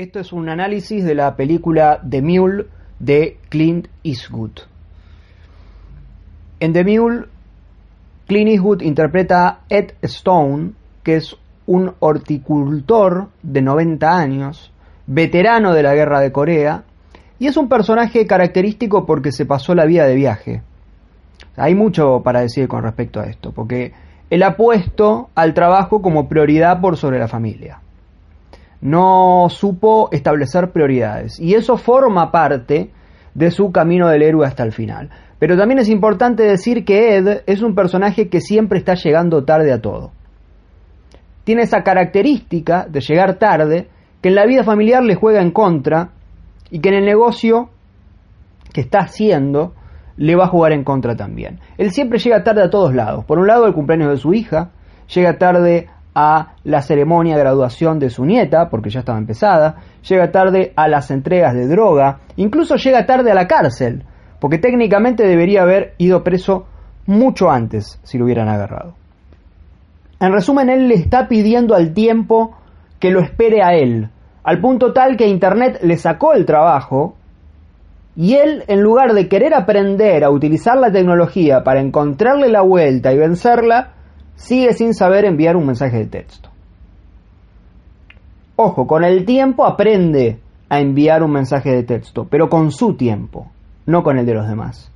Esto es un análisis de la película The Mule de Clint Eastwood. En The Mule, Clint Eastwood interpreta a Ed Stone, que es un horticultor de 90 años, veterano de la guerra de Corea, y es un personaje característico porque se pasó la vida de viaje. Hay mucho para decir con respecto a esto, porque él ha puesto al trabajo como prioridad por sobre la familia no supo establecer prioridades. Y eso forma parte de su camino del héroe hasta el final. Pero también es importante decir que Ed es un personaje que siempre está llegando tarde a todo. Tiene esa característica de llegar tarde que en la vida familiar le juega en contra y que en el negocio que está haciendo le va a jugar en contra también. Él siempre llega tarde a todos lados. Por un lado, el cumpleaños de su hija, llega tarde a la ceremonia de graduación de su nieta, porque ya estaba empezada, llega tarde a las entregas de droga, incluso llega tarde a la cárcel, porque técnicamente debería haber ido preso mucho antes si lo hubieran agarrado. En resumen, él le está pidiendo al tiempo que lo espere a él, al punto tal que Internet le sacó el trabajo y él, en lugar de querer aprender a utilizar la tecnología para encontrarle la vuelta y vencerla, sigue sin saber enviar un mensaje de texto. Ojo, con el tiempo aprende a enviar un mensaje de texto, pero con su tiempo, no con el de los demás.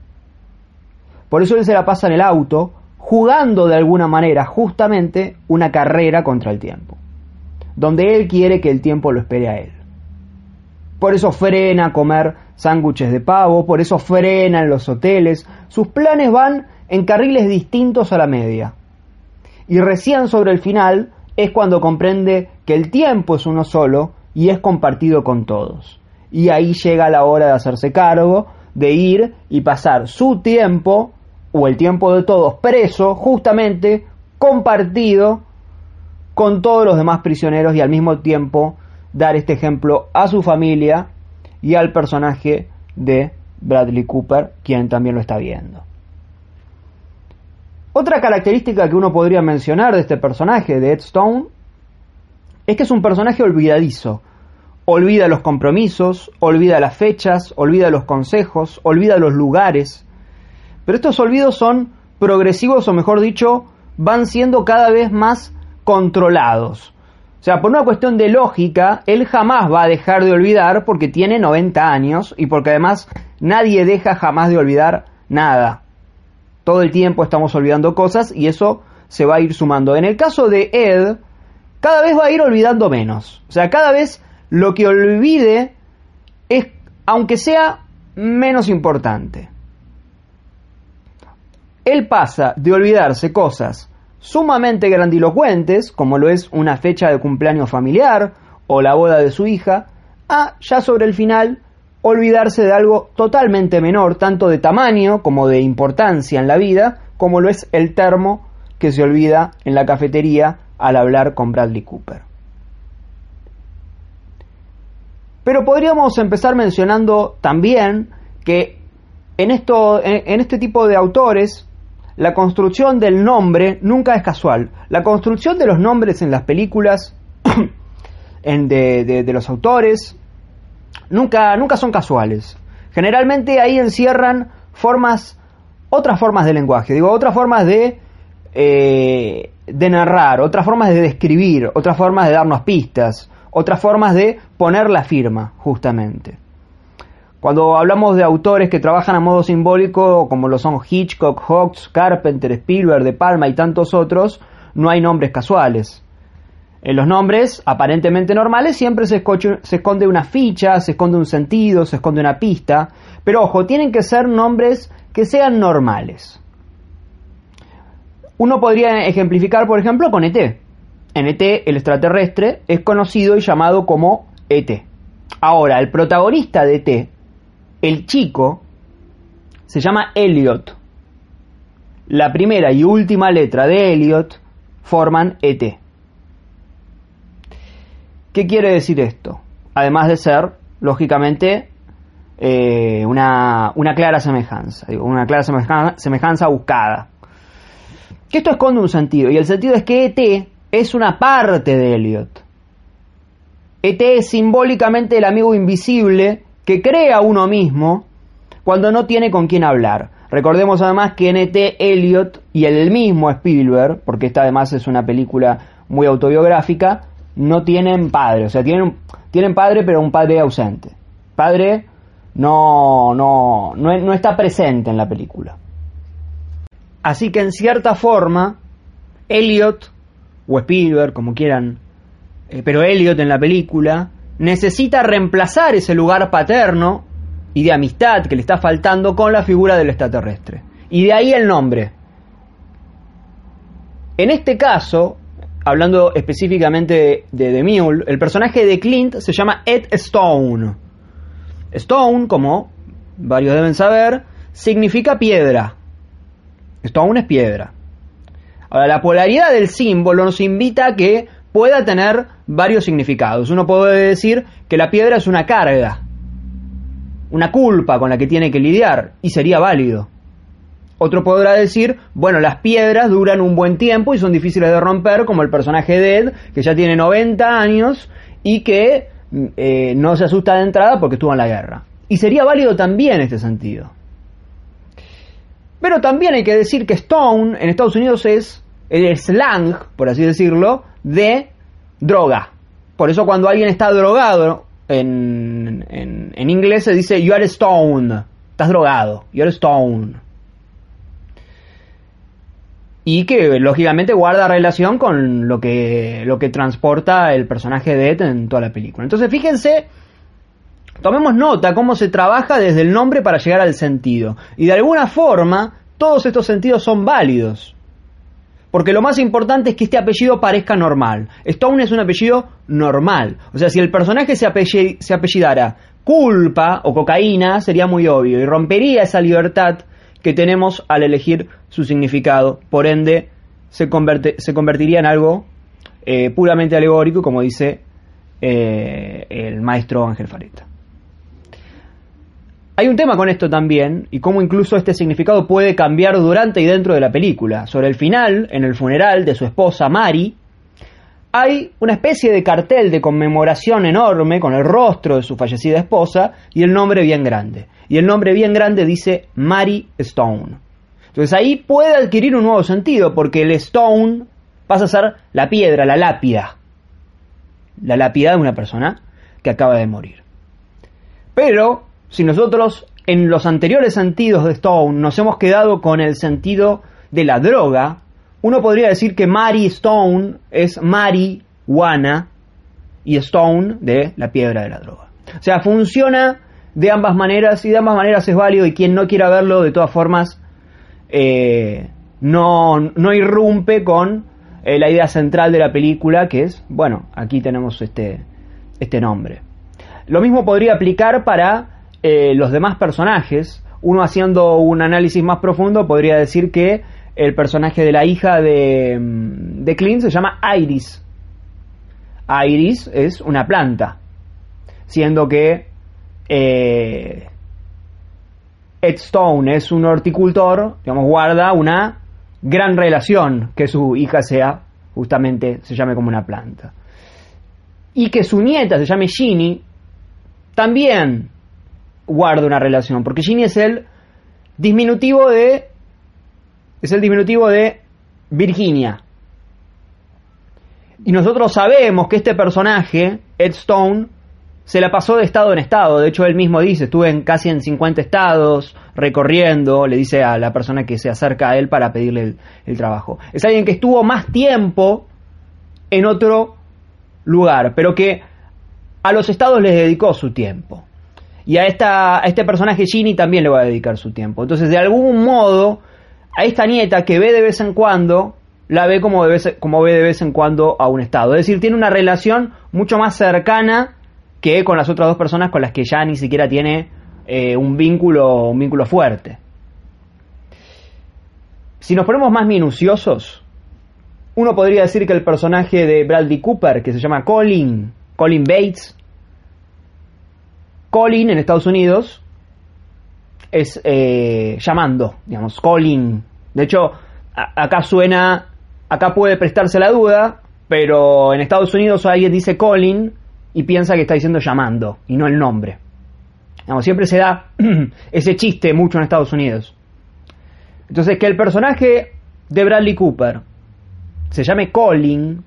Por eso él se la pasa en el auto, jugando de alguna manera justamente una carrera contra el tiempo, donde él quiere que el tiempo lo espere a él. Por eso frena a comer sándwiches de pavo, por eso frena en los hoteles, sus planes van en carriles distintos a la media y recién sobre el final es cuando comprende que el tiempo es uno solo y es compartido con todos. Y ahí llega la hora de hacerse cargo, de ir y pasar su tiempo, o el tiempo de todos, preso, justamente compartido con todos los demás prisioneros y al mismo tiempo dar este ejemplo a su familia y al personaje de Bradley Cooper, quien también lo está viendo. Otra característica que uno podría mencionar de este personaje, de Ed Stone, es que es un personaje olvidadizo. Olvida los compromisos, olvida las fechas, olvida los consejos, olvida los lugares. Pero estos olvidos son progresivos o mejor dicho, van siendo cada vez más controlados. O sea, por una cuestión de lógica, él jamás va a dejar de olvidar porque tiene 90 años y porque además nadie deja jamás de olvidar nada. Todo el tiempo estamos olvidando cosas y eso se va a ir sumando. En el caso de Ed, cada vez va a ir olvidando menos. O sea, cada vez lo que olvide es, aunque sea menos importante. Él pasa de olvidarse cosas sumamente grandilocuentes, como lo es una fecha de cumpleaños familiar o la boda de su hija, a ya sobre el final olvidarse de algo totalmente menor, tanto de tamaño como de importancia en la vida, como lo es el termo que se olvida en la cafetería al hablar con Bradley Cooper. Pero podríamos empezar mencionando también que en, esto, en este tipo de autores la construcción del nombre nunca es casual. La construcción de los nombres en las películas de, de los autores nunca, nunca son casuales. Generalmente ahí encierran formas, otras formas de lenguaje, digo, otras formas de, eh, de narrar, otras formas de describir, otras formas de darnos pistas, otras formas de poner la firma, justamente. Cuando hablamos de autores que trabajan a modo simbólico, como lo son Hitchcock, Hawks, Carpenter, Spielberg, De Palma y tantos otros, no hay nombres casuales. En los nombres aparentemente normales siempre se, esconde una ficha, se esconde un sentido, se esconde una pista, pero ojo, tienen que ser nombres que sean normales. Uno podría ejemplificar, por ejemplo, con ET. En ET, el extraterrestre, es conocido y llamado como ET. Ahora, el protagonista de ET, el chico, se llama Elliot. La primera y última letra de Elliot forman ET. ¿Qué quiere decir esto? Además de ser, lógicamente, eh, una, clara semejanza, una clara semejanza, buscada. Que esto esconde un sentido, y el sentido es que ET es una parte de Elliot. ET es simbólicamente el amigo invisible que crea uno mismo cuando no tiene con quién hablar. Recordemos además que en ET Elliot y el mismo Spielberg, porque esta además es una película muy autobiográfica, no tienen padre, o sea, tienen, tienen padre pero un padre ausente. Padre no, no, no, no está presente en la película. Así que en cierta forma, Elliot, o Spielberg, como quieran, eh, pero Elliot en la película, necesita reemplazar ese lugar paterno y de amistad que le está faltando con la figura del extraterrestre. Y de ahí el nombre. En este caso, hablando específicamente de The Mule, el personaje de Clint se llama Ed Stone. Stone, como varios deben saber, significa piedra. Stone es piedra. Ahora, la polaridad del símbolo nos invita a que pueda tener varios significados. Uno puede decir que la piedra es una carga, una culpa con la que tiene que lidiar, y sería válido. Otro podrá decir, bueno, las piedras duran un buen tiempo y son difíciles de romper, como el personaje de Ed, que ya tiene 90 años y que eh, no se asusta de entrada porque estuvo en la guerra. Y sería válido también este sentido. Pero también hay que decir que Stone en Estados Unidos es el slang, por así decirlo, de droga. Por eso cuando alguien está drogado, en, en, en inglés se dice you are stoned, estás drogado, you are stoned y que lógicamente guarda relación con lo que, lo que transporta el personaje de Ed en toda la película. Entonces fíjense, tomemos nota cómo se trabaja desde el nombre para llegar al sentido. Y de alguna forma todos estos sentidos son válidos. Porque lo más importante es que este apellido parezca normal. Stone es un apellido normal. O sea, si el personaje se, se apellidara culpa o cocaína, sería muy obvio y rompería esa libertad que tenemos al elegir su significado. Por ende, se, convertiría en algo eh, puramente alegórico, como dice eh, el maestro Ángel Fareta. Hay un tema con esto también, y cómo incluso este significado puede cambiar durante y dentro de la película. Sobre el final, en el funeral de su esposa Mari, hay una especie de cartel de conmemoración enorme con el rostro de su fallecida esposa y el nombre bien grande y el nombre bien grande dice Mary Stone. Entonces ahí puede adquirir un nuevo sentido porque el stone pasa a ser la piedra, la lápida. La lápida de una persona que acaba de morir. Pero si nosotros en los anteriores sentidos de Stone nos hemos quedado con el sentido de la droga, uno podría decir que Mary Stone es marihuana y Stone de la piedra de la droga. O sea, funciona de ambas maneras y de ambas maneras es válido y quien no quiera verlo de todas formas eh, no, no, irrumpe con eh, la idea central de la película que es, bueno, aquí tenemos este, este nombre. Lo mismo podría aplicar para eh, los demás personajes. Uno haciendo un análisis más profundo podría decir que el personaje de la hija de, de Clint se llama Iris. Iris es una planta, siendo que eh, Ed Stone es un horticultor, digamos, guarda una gran relación que su hija sea, justamente, se llame como una planta. Y que su nieta se llame Ginny, también guarda una relación, porque Ginny es el diminutivo de es el diminutivo de Virginia. Y nosotros sabemos que este personaje, Ed Stone, se la pasó de estado en estado. De hecho, él mismo dice, estuve en casi en 50 estados, recorriendo, le dice a la persona que se acerca a él para pedirle el, trabajo. Es alguien que estuvo más tiempo en otro lugar, pero que a los estados les dedicó su tiempo. Y a, esta, a este personaje Ginny también le va a dedicar su tiempo. Entonces, de algún modo, a esta nieta que ve de vez en cuando, la ve como, ve de vez en cuando a un estado. Es decir, tiene una relación mucho más cercana que con las otras dos personas con las que ya ni siquiera tiene eh, un vínculo un vínculo fuerte. Si nos ponemos más minuciosos, uno podría decir que el personaje de Bradley Cooper, que se llama Colin, Colin Bates, Colin en Estados Unidos es eh, llamando, digamos, Colin. De hecho, acá suena, acá puede prestarse la duda, pero en Estados Unidos alguien dice Colin y piensa que está diciendo llamando y no el nombre. siempre se da ese chiste mucho en Estados Unidos. Entonces, que el personaje de Bradley Cooper se llame Colin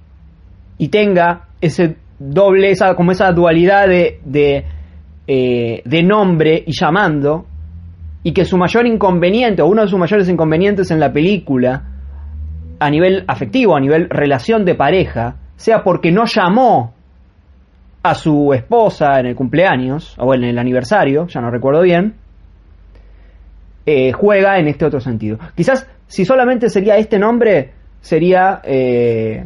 y tenga ese doble, esa, como esa dualidad de, de, eh, de nombre y llamando, y que su mayor inconveniente, o uno de sus mayores inconvenientes en la película, a nivel afectivo, a nivel relación de pareja, sea porque no llamó a su esposa en el cumpleaños, o en el aniversario, ya no recuerdo bien, eh, juega en este otro sentido. Quizás si solamente sería este nombre, sería eh,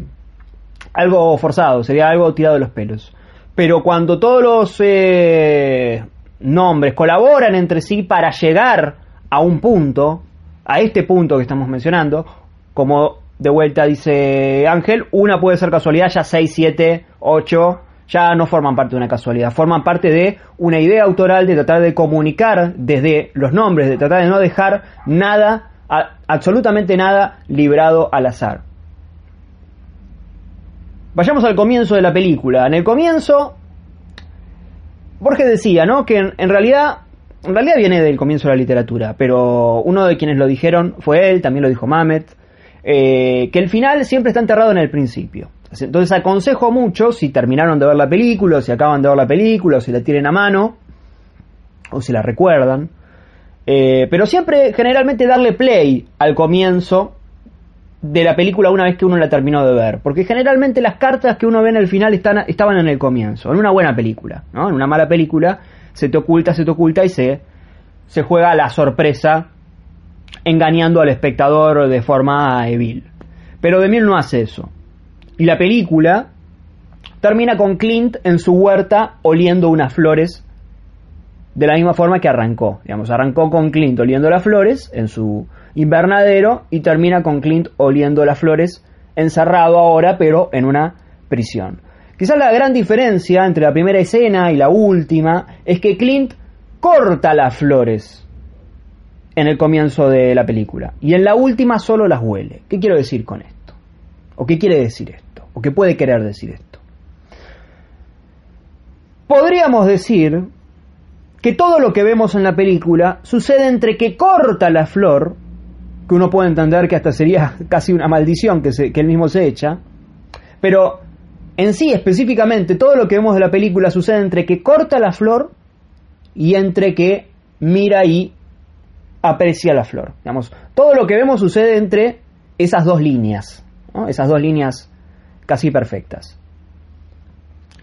algo forzado, sería algo tirado de los pelos. Pero cuando todos los eh, nombres colaboran entre sí para llegar a un punto, a este punto que estamos mencionando, como de vuelta dice Ángel, una puede ser casualidad, ya 6, 7, 8, ya no forman parte de una casualidad, forman parte de una idea autoral de tratar de comunicar desde los nombres, de tratar de no dejar nada, absolutamente nada librado al azar. Vayamos al comienzo de la película. En el comienzo, Borges decía, ¿no? Que en, realidad, en realidad viene del comienzo de la literatura, pero uno de quienes lo dijeron fue él, también lo dijo Mamet, eh, que el final siempre está enterrado en el principio. Entonces aconsejo mucho, si terminaron de ver la película, o si acaban de ver la película, o si la tienen a mano, o si la recuerdan, eh, pero siempre generalmente darle play al comienzo de la película una vez que uno la terminó de ver. Porque generalmente las cartas que uno ve en el final están, estaban en el comienzo, en una buena película. ¿no? En una mala película se te oculta, se te oculta y se, se juega la sorpresa engañando al espectador de forma evil. Pero De Mil no hace eso. Y la película termina con Clint en su huerta oliendo unas flores de la misma forma que arrancó. Digamos, arrancó con Clint oliendo las flores en su invernadero y termina con Clint oliendo las flores, encerrado ahora, pero en una prisión. Quizás la gran diferencia entre la primera escena y la última es que Clint corta las flores en el comienzo de la película y en la última solo las huele. ¿Qué quiero decir con esto? ¿O qué quiere decir esto? ¿O qué puede querer decir esto? Podríamos decir que todo lo que vemos en la película sucede entre que corta la flor que uno puede entender que hasta sería casi una maldición que, él mismo se echa, pero en sí específicamente todo lo que vemos de la película sucede entre que corta la flor y entre que mira y aprecia la flor. Digamos, todo lo que vemos sucede entre esas dos líneas, esas dos líneas casi perfectas.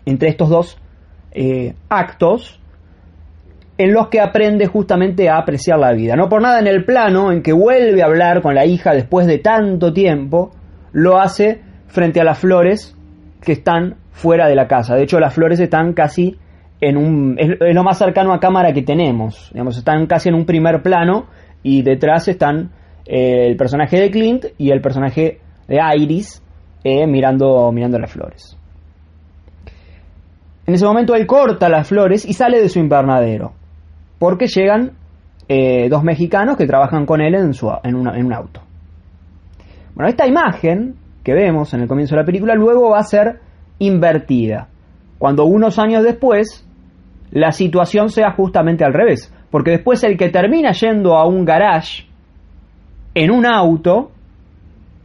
Entre estos dos eh, actos en los que aprende justamente a apreciar la vida. No por nada en el plano en que vuelve a hablar con la hija después de tanto tiempo, lo hace frente a las flores que están fuera de la casa. De hecho, las flores están casi en un... es, lo más cercano a cámara que tenemos. Digamos, están casi en un primer plano y detrás están eh, el personaje de Clint y el personaje de Iris eh, mirando, mirando las flores. En ese momento él corta las flores y sale de su invernadero porque llegan eh, dos mexicanos que trabajan con él en, su, en, en un auto. Bueno, esta imagen que vemos en el comienzo de la película luego va a ser invertida, cuando unos años después la situación sea justamente al revés, porque después el que termina yendo a un garage en un auto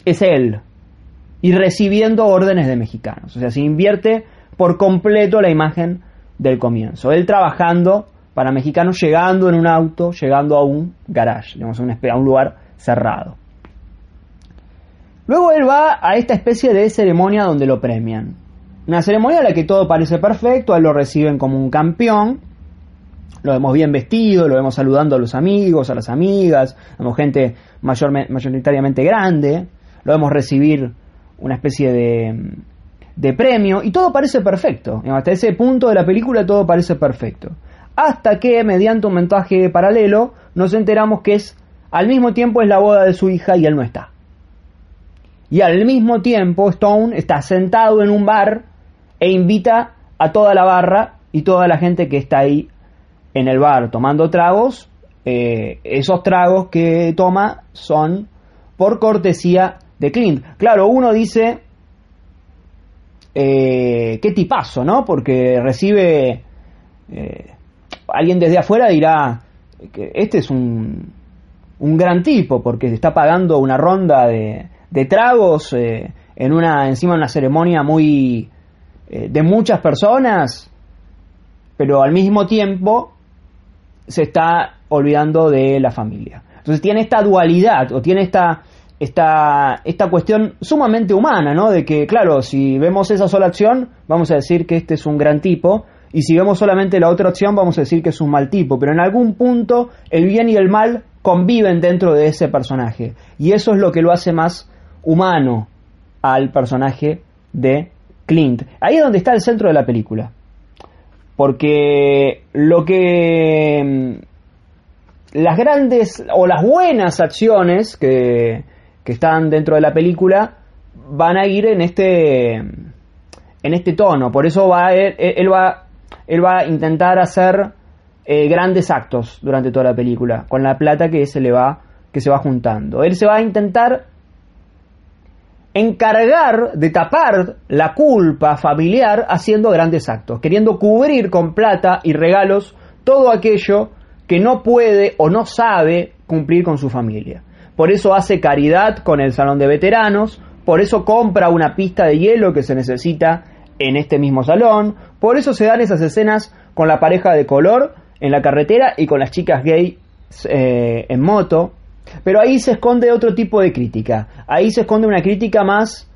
es él y recibiendo órdenes de mexicanos. O sea, se invierte por completo la imagen del comienzo. Él trabajando para mexicanos llegando en un auto, llegando a un garage, digamos, a un, a un lugar cerrado. Luego él va a esta especie de ceremonia donde lo premian. Una ceremonia en la que todo parece perfecto, a él lo reciben como un campeón, lo vemos bien vestido, lo vemos saludando a los amigos, a las amigas, vemos gente mayoritariamente grande, lo vemos recibir una especie de, de premio y todo parece perfecto. Hasta ese punto de la película todo parece perfecto hasta que mediante un montaje paralelo nos enteramos que es al mismo tiempo es la boda de su hija y él no está. Y al mismo tiempo Stone está sentado en un bar e invita a toda la barra y toda la gente que está ahí en el bar tomando tragos. Eh, esos tragos que toma son por cortesía de Clint. Claro, uno dice, eh, qué tipazo, ¿no? Porque recibe, eh, alguien desde afuera dirá que este es un, un gran tipo, porque está pagando una ronda de, de tragos eh, en una, encima de una ceremonia muy, de muchas personas, pero al mismo tiempo se está olvidando de la familia. Entonces tiene esta dualidad o tiene esta, esta, esta cuestión sumamente humana, ¿no? De que, claro, si vemos esa sola acción, vamos a decir que este es un gran tipo, y si vemos solamente la otra acción, vamos a decir que es un mal tipo, pero en algún punto el bien y el mal conviven dentro de ese personaje, y eso es lo que lo hace más humano al personaje de Clint. Ahí es donde está el centro de la película. Porque lo que las grandes o las buenas acciones que, que están dentro de la película van a ir en este en este tono por eso va él, él va él va a intentar hacer eh, grandes actos durante toda la película con la plata que se le va que se va juntando él se va a intentar encargar de tapar la culpa familiar haciendo grandes actos queriendo cubrir con plata y regalos todo aquello que no puede o no sabe cumplir con su familia. Por eso hace caridad con el salón de veteranos, por eso compra una pista de hielo que se necesita en este mismo salón, por eso se dan esas escenas con la pareja de color en la carretera y con las chicas gay eh, en moto. Pero ahí se esconde otro tipo de crítica. Ahí se esconde una crítica más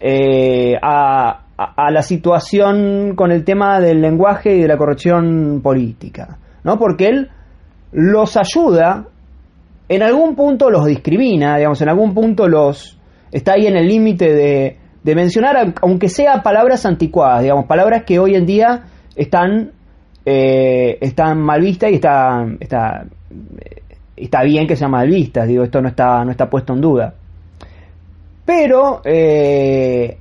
eh, a, a, la situación con el tema del lenguaje y de la corrección política. ¿no? Porque él los ayuda, en algún punto los discrimina, digamos, en algún punto los está ahí en el límite de, de mencionar, aunque sea palabras anticuadas, digamos, palabras que hoy en día están, eh, están mal vistas y está, está, está bien que sean mal vistas, digo, esto no está, no está puesto en duda. Pero eh,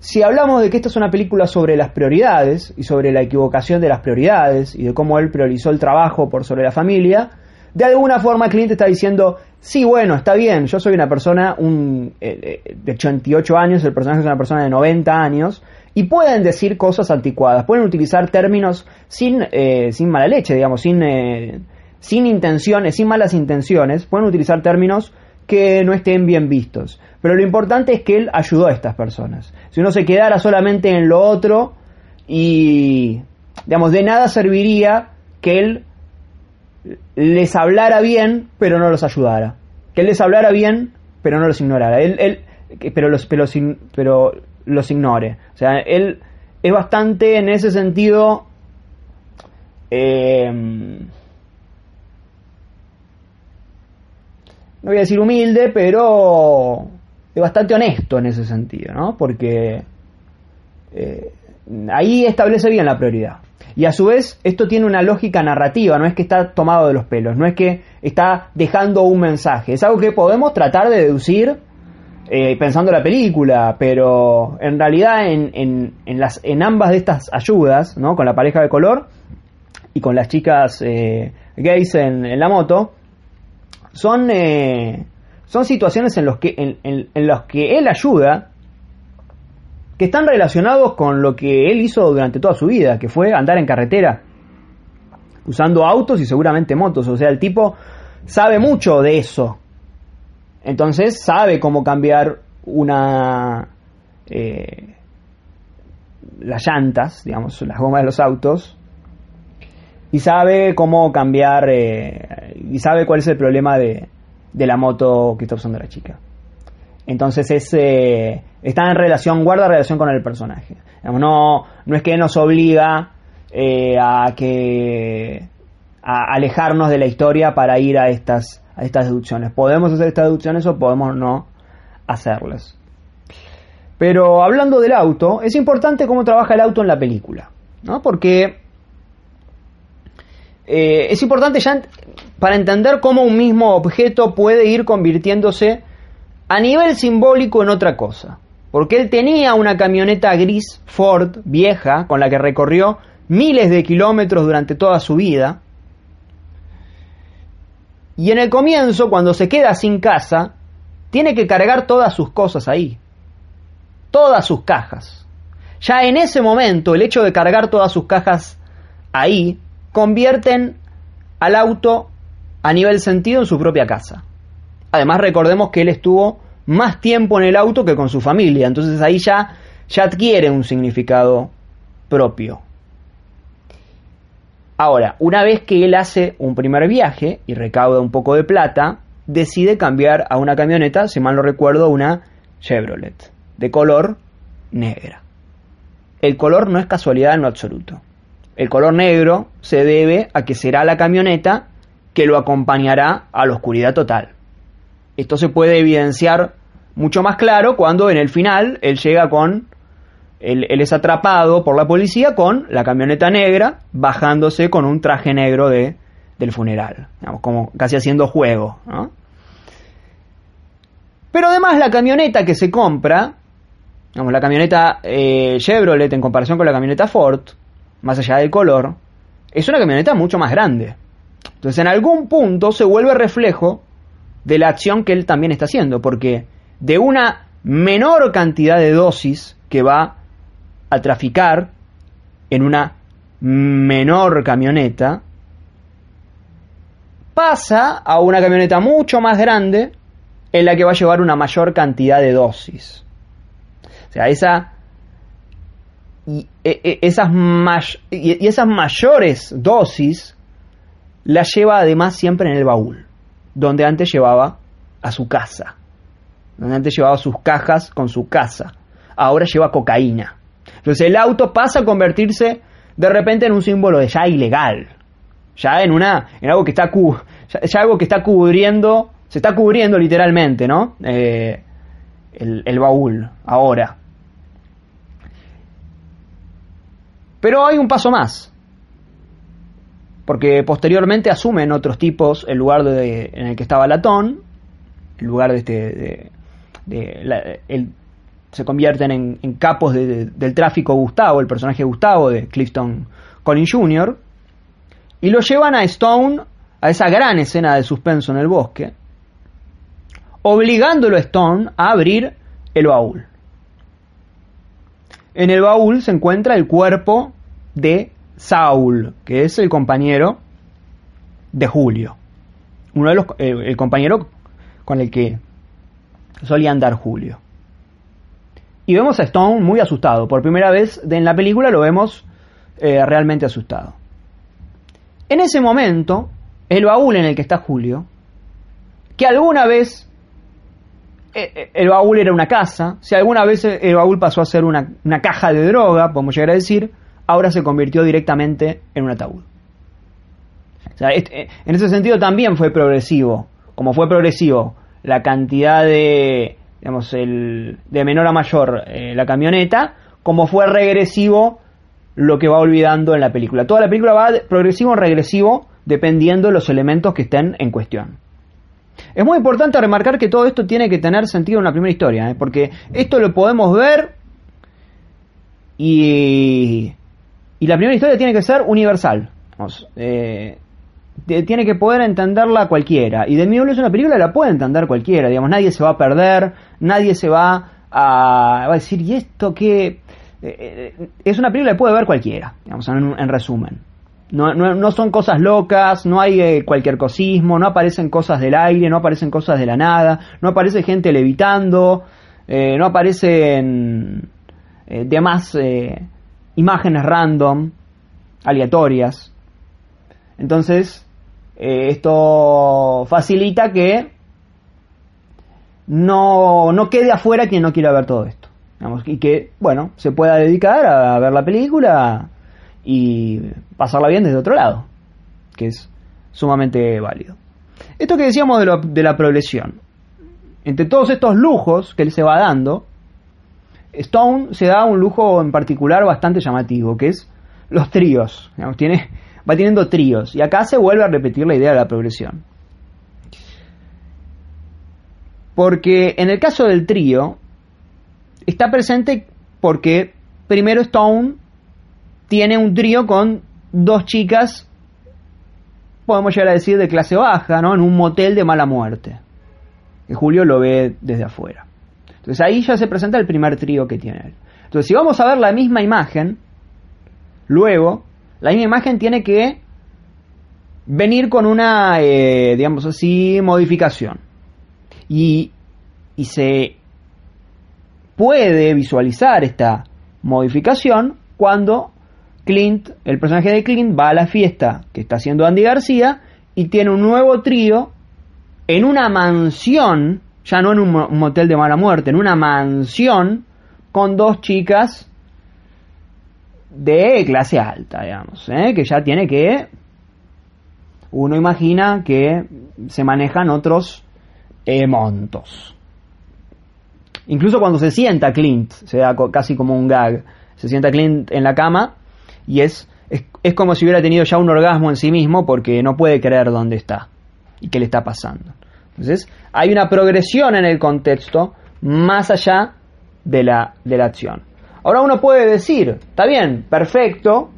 si hablamos de que esta es una película sobre las prioridades y sobre la equivocación de las prioridades y de cómo él priorizó el trabajo por sobre la familia, de alguna forma Clint está diciendo, sí, bueno, está bien, yo soy una persona un, eh, eh, de 88 años, el personaje es una persona de 90 años, y pueden decir cosas anticuadas, pueden utilizar términos sin, eh, sin mala leche, digamos, sin, sin intenciones, sin malas intenciones, pueden utilizar términos que no estén bien vistos. Pero lo importante es que él ayudó a estas personas. Si uno se quedara solamente en lo otro y, digamos, de nada serviría que él les hablara bien, pero no los ayudara. Que él les hablara bien, pero no los ignorara. Él, él pero, los, pero, pero los ignore. O sea, él es bastante en ese sentido... Eh, no voy a decir humilde, pero bastante honesto en ese sentido, ¿no? Porque eh, ahí establece bien la prioridad. Y a su vez, esto tiene una lógica narrativa, no es que está tomado de los pelos, no es que está dejando un mensaje, es algo que podemos tratar de deducir eh, pensando la película, pero en realidad en, en, las, en ambas de estas ayudas, ¿no? con la pareja de color y con las chicas eh, gays en, la moto, son son situaciones en los que, en, que él ayuda que están relacionados con lo que él hizo durante toda su vida, que fue andar en carretera, usando autos y seguramente motos. O sea, el tipo sabe mucho de eso. Entonces sabe cómo cambiar una... Eh, las llantas, digamos, las gomas de los autos, y sabe cómo cambiar, eh, y sabe cuál es el problema de, de la moto que está usando la chica. Entonces es, eh, está en relación, guarda relación con el personaje. No, no es que nos obliga eh, a que a alejarnos de la historia para ir a estas, a estas deducciones. Podemos hacer estas deducciones o podemos no hacerlas. Pero hablando del auto, es importante cómo trabaja el auto en la película, ¿no? Porque eh, es importante ya para entender cómo un mismo objeto puede ir convirtiéndose a nivel simbólico en otra cosa. Porque él tenía una camioneta gris Ford vieja con la que recorrió miles de kilómetros durante toda su vida. Y en el comienzo, cuando se queda sin casa, tiene que cargar todas sus cosas ahí. todas sus cajas. Ya en ese momento, el hecho de cargar todas sus cajas ahí, convierten al auto a nivel sentido en su propia casa. Además, recordemos que él estuvo más tiempo en el auto que con su familia, entonces ahí ya, adquiere un significado propio. Ahora, una vez que él hace un primer viaje y recauda un poco de plata, decide cambiar a una camioneta, si mal no recuerdo, una Chevrolet, de color negra. El color no es casualidad en lo absoluto. El color negro se debe a que será la camioneta que lo acompañará a la oscuridad total. Esto se puede evidenciar mucho más claro cuando en el final él llega con él, es atrapado por la policía con la camioneta negra bajándose con un traje negro de, del funeral, como casi haciendo juego. Pero además la camioneta que se compra, digamos, la camioneta eh, Chevrolet en comparación con la camioneta Ford, más allá del color, es una camioneta mucho más grande. Entonces en algún punto se vuelve reflejo de la acción que él también está haciendo, porque de una menor cantidad de dosis que va a traficar en una menor camioneta, pasa a una camioneta mucho más grande en la que va a llevar una mayor cantidad de dosis. O sea, esa y, e, e, esas, y esas mayores dosis las lleva además siempre en el baúl, donde antes llevaba a su casa, donde antes llevaba sus cajas con su casa, ahora lleva cocaína. Entonces el auto pasa a convertirse de repente en un símbolo de ya ilegal, ya en una, en algo que está ya, algo que está cubriendo, se está cubriendo literalmente, ¿no? Eh, el baúl ahora. Pero hay un paso más, porque posteriormente asumen otros tipos el lugar en el que estaba Latón, el lugar de este, se convierten en, capos del tráfico Gustavo, el personaje Gustavo de Clifton Collins Jr., y lo llevan a Stone a esa gran escena de suspenso en el bosque, obligándolo a Stone a abrir el baúl. En el baúl se encuentra el cuerpo de Saul, que es el compañero de Julio, uno de los, eh, el compañero con el que solía andar Julio. Y vemos a Stone muy asustado. Por primera vez en la película lo vemos eh, realmente asustado. En ese momento, el baúl en el que está Julio, que alguna vez eh, el baúl era una casa, si alguna vez el baúl pasó a ser una, una caja de droga, podemos llegar a decir, ahora se convirtió directamente en un ataúd. en ese sentido también fue progresivo, como fue progresivo la cantidad de, digamos, de menor a mayor eh, la camioneta, como fue regresivo lo que va olvidando en la película. Toda la película va progresivo o regresivo dependiendo de los elementos que estén en cuestión. Es muy importante remarcar que todo esto tiene que tener sentido en la primera historia, ¿eh? porque esto lo podemos ver y, y la primera historia tiene que ser universal. Eh, tiene que poder entenderla cualquiera. Y de mi es una película la puede entender cualquiera. Digamos, nadie se va a perder, nadie se va a, va a decir, ¿y esto qué? Eh, eh, es una película que puede ver cualquiera, digamos, en, resumen. No, no, son cosas locas, no hay cualquier cosismo, no aparecen cosas del aire, no aparecen cosas de la nada, no aparece gente levitando, no aparecen demás imágenes random, aleatorias. Entonces, eh, esto facilita que no, no quede afuera quien no quiera ver todo esto. y que, bueno, se pueda dedicar a ver la película y pasarla bien desde otro lado, que es sumamente válido. Esto que decíamos de, de la progresión. Entre todos estos lujos que él se va dando, Stone se da un lujo en particular bastante llamativo, que es los tríos. tiene va teniendo tríos. Y acá se vuelve a repetir la idea de la progresión. Porque en el caso del trío, está presente porque primero Stone tiene un trío con dos chicas, podemos llegar a decir, de clase baja, ¿no? En un motel de mala muerte. Que Julio lo ve desde afuera. Entonces ahí ya se presenta el primer trío que tiene él. Entonces si vamos a ver la misma imagen, luego, la misma imagen tiene que venir con una, eh, digamos así, modificación. Y, y se puede visualizar esta modificación cuando Clint, el personaje de Clint, va a la fiesta que está haciendo Andy García y tiene un nuevo trío en una mansión, ya no en un motel de mala muerte, en una mansión con dos chicas de clase alta, digamos, ¿eh? que ya tiene que, uno imagina que se manejan otros eh, montos. Incluso cuando se sienta Clint, se da casi como un gag, se sienta Clint en la cama y es, es, es como si hubiera tenido ya un orgasmo en sí mismo porque no puede creer dónde está y qué le está pasando. Entonces, hay una progresión en el contexto más allá de la, de la acción. Ahora uno puede decir, está bien, perfecto,